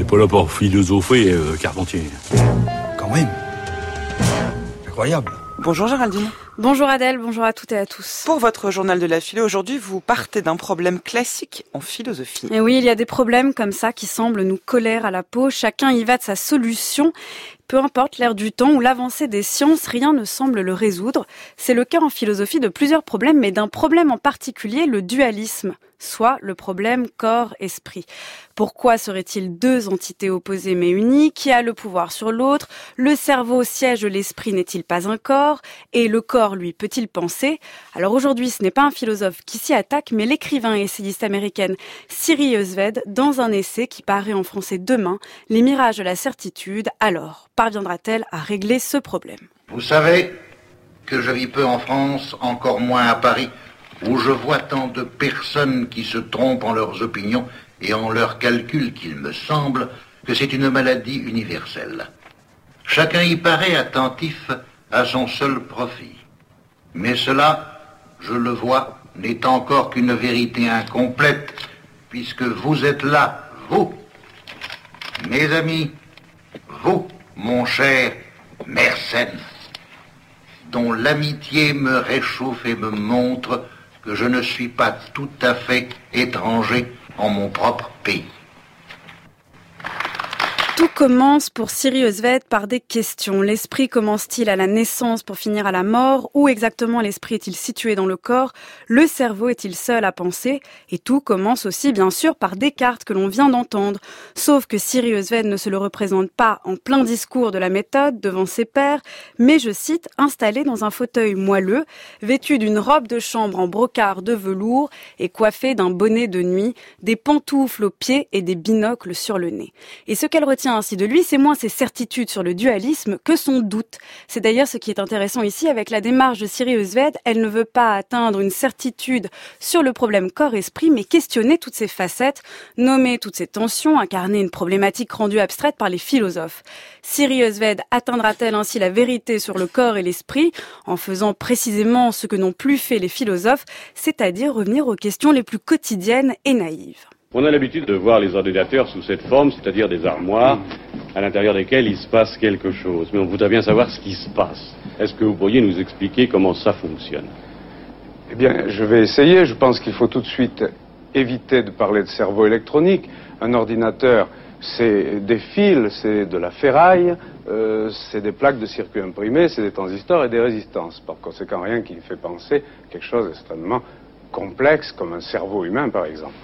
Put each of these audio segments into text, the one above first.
n'est pas là pour philosopher, euh, Carpentier. Quand même. Incroyable. Bonjour Géraldine. Bonjour Adèle, bonjour à toutes et à tous. Pour votre journal de la philo, aujourd'hui, vous partez d'un problème classique en philosophie. Et oui, il y a des problèmes comme ça qui semblent nous coller à la peau. Chacun y va de sa solution. Peu importe l'ère du temps ou l'avancée des sciences, rien ne semble le résoudre. C'est le cas en philosophie de plusieurs problèmes, mais d'un problème en particulier, le dualisme, soit le problème corps-esprit. Pourquoi seraient-ils deux entités opposées mais unies? Qui a le pouvoir sur l'autre? Le cerveau siège l'esprit n'est-il pas un corps? Et le corps, lui, peut-il penser? Alors aujourd'hui, ce n'est pas un philosophe qui s'y attaque, mais l'écrivain et essayiste américaine Siri Eusved, dans un essai qui paraît en français demain, Les mirages de la certitude, alors parviendra-t-elle à régler ce problème Vous savez que je vis peu en France, encore moins à Paris, où je vois tant de personnes qui se trompent en leurs opinions et en leurs calculs qu'il me semble que c'est une maladie universelle. Chacun y paraît attentif à son seul profit. Mais cela, je le vois, n'est encore qu'une vérité incomplète, puisque vous êtes là, vous, mes amis, vous, mon cher Mersenne, dont l'amitié me réchauffe et me montre que je ne suis pas tout à fait étranger en mon propre pays. Commence pour Sirius Ved par des questions. L'esprit commence-t-il à la naissance pour finir à la mort? Où exactement l'esprit est-il situé dans le corps? Le cerveau est-il seul à penser? Et tout commence aussi bien sûr par Descartes que l'on vient d'entendre. Sauf que Sirius Ved ne se le représente pas en plein discours de la méthode devant ses pairs, mais je cite, installé dans un fauteuil moelleux, vêtu d'une robe de chambre en brocart de velours et coiffé d'un bonnet de nuit, des pantoufles aux pieds et des binocles sur le nez. Et ce qu'elle retient de lui, c'est moins ses certitudes sur le dualisme que son doute. C'est d'ailleurs ce qui est intéressant ici avec la démarche de Siri Eusved. Elle ne veut pas atteindre une certitude sur le problème corps-esprit, mais questionner toutes ces facettes, nommer toutes ces tensions, incarner une problématique rendue abstraite par les philosophes. Siri Eusved atteindra-t-elle ainsi la vérité sur le corps et l'esprit en faisant précisément ce que n'ont plus fait les philosophes, c'est-à-dire revenir aux questions les plus quotidiennes et naïves? On a l'habitude de voir les ordinateurs sous cette forme, c'est-à-dire des armoires à l'intérieur desquelles il se passe quelque chose. Mais on voudrait bien savoir ce qui se passe. Est-ce que vous pourriez nous expliquer comment ça fonctionne? Eh bien, je vais essayer. Je pense qu'il faut tout de suite éviter de parler de cerveau électronique. Un ordinateur, c'est des fils, c'est de la ferraille, euh, c'est des plaques de circuit imprimés, c'est des transistors et des résistances. Par conséquent, rien qui fait penser quelque chose d'extrêmement complexe, comme un cerveau humain, par exemple.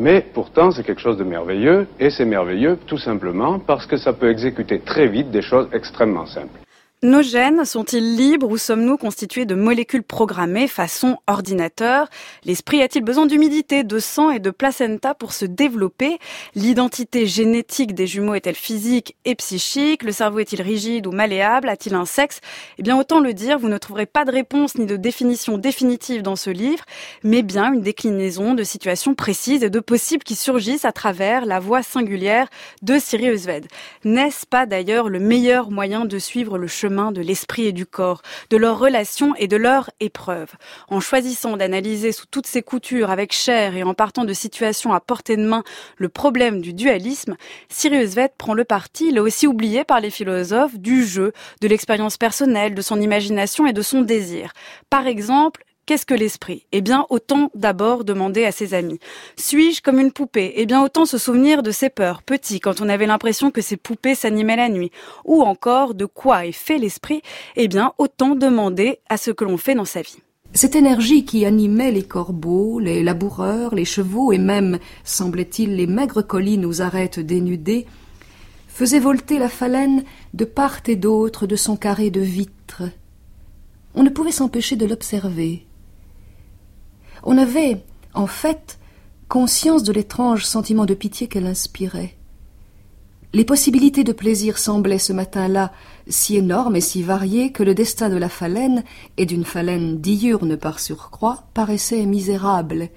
Mais pourtant, c'est quelque chose de merveilleux, et c'est merveilleux tout simplement parce que ça peut exécuter très vite des choses extrêmement simples. Nos gènes sont-ils libres ou sommes-nous constitués de molécules programmées façon ordinateur? L'esprit a-t-il besoin d'humidité, de sang et de placenta pour se développer? L'identité génétique des jumeaux est-elle physique et psychique? Le cerveau est-il rigide ou malléable? A-t-il un sexe? Eh bien, autant le dire, vous ne trouverez pas de réponse ni de définition définitive dans ce livre, mais bien une déclinaison de situations précises et de possibles qui surgissent à travers la voix singulière de Siri Eusved. N'est-ce pas d'ailleurs le meilleur moyen de suivre le chemin de l'esprit et du corps, de leurs relations et de leurs épreuves. En choisissant d'analyser sous toutes ses coutures avec chair et en partant de situations à portée de main le problème du dualisme, Sirius Vett prend le parti, là aussi oublié par les philosophes, du jeu, de l'expérience personnelle, de son imagination et de son désir. Par exemple, Qu'est-ce que l'esprit? Eh bien, autant d'abord demander à ses amis. Suis-je comme une poupée? Eh bien, autant se souvenir de ses peurs, petit, quand on avait l'impression que ces poupées s'animaient la nuit. Ou encore, de quoi est fait l'esprit? Eh bien, autant demander à ce que l'on fait dans sa vie. Cette énergie qui animait les corbeaux, les laboureurs, les chevaux et même, semblait-il, les maigres collines aux arêtes dénudées, faisait volter la phalène de part et d'autre de son carré de vitres. On ne pouvait s'empêcher de l'observer, on avait, en fait, conscience de l'étrange sentiment de pitié qu'elle inspirait. Les possibilités de plaisir semblaient ce matin-là si énormes et si variées que le destin de la phalène, et d'une phalène diurne par surcroît, paraissait misérable,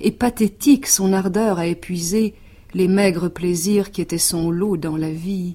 et pathétique son ardeur à épuiser les maigres plaisirs qui étaient son lot dans la vie.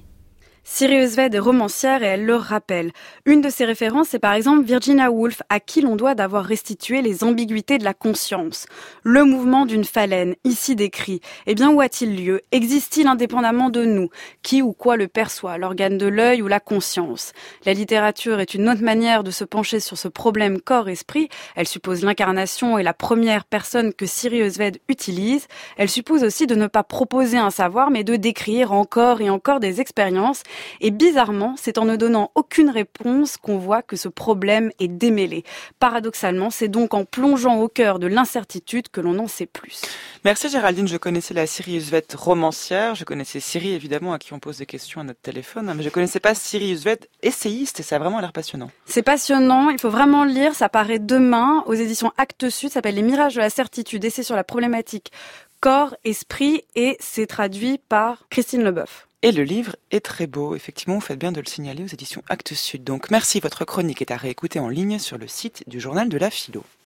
Sirius Ved est romancière et elle le rappelle. Une de ses références, c'est par exemple Virginia Woolf, à qui l'on doit d'avoir restitué les ambiguïtés de la conscience. Le mouvement d'une phalène, ici décrit. Eh bien, où a-t-il lieu? Existe-t-il indépendamment de nous? Qui ou quoi le perçoit? L'organe de l'œil ou la conscience? La littérature est une autre manière de se pencher sur ce problème corps-esprit. Elle suppose l'incarnation et la première personne que Sirius Ved utilise. Elle suppose aussi de ne pas proposer un savoir, mais de décrire encore et encore des expériences et bizarrement, c'est en ne donnant aucune réponse qu'on voit que ce problème est démêlé. Paradoxalement, c'est donc en plongeant au cœur de l'incertitude que l'on en sait plus. Merci Géraldine, je connaissais la Sirius Vet romancière, je connaissais Siri évidemment à qui on pose des questions à notre téléphone, hein, mais je connaissais pas Sirius Vet essayiste et ça a vraiment l'air passionnant. C'est passionnant, il faut vraiment le lire, ça paraît demain aux éditions Actes Sud, ça s'appelle Les mirages de la certitude, essai sur la problématique corps, esprit et c'est traduit par Christine Leboeuf. Et le livre est très beau. Effectivement, vous faites bien de le signaler aux éditions Actes Sud. Donc merci, votre chronique est à réécouter en ligne sur le site du journal de la philo.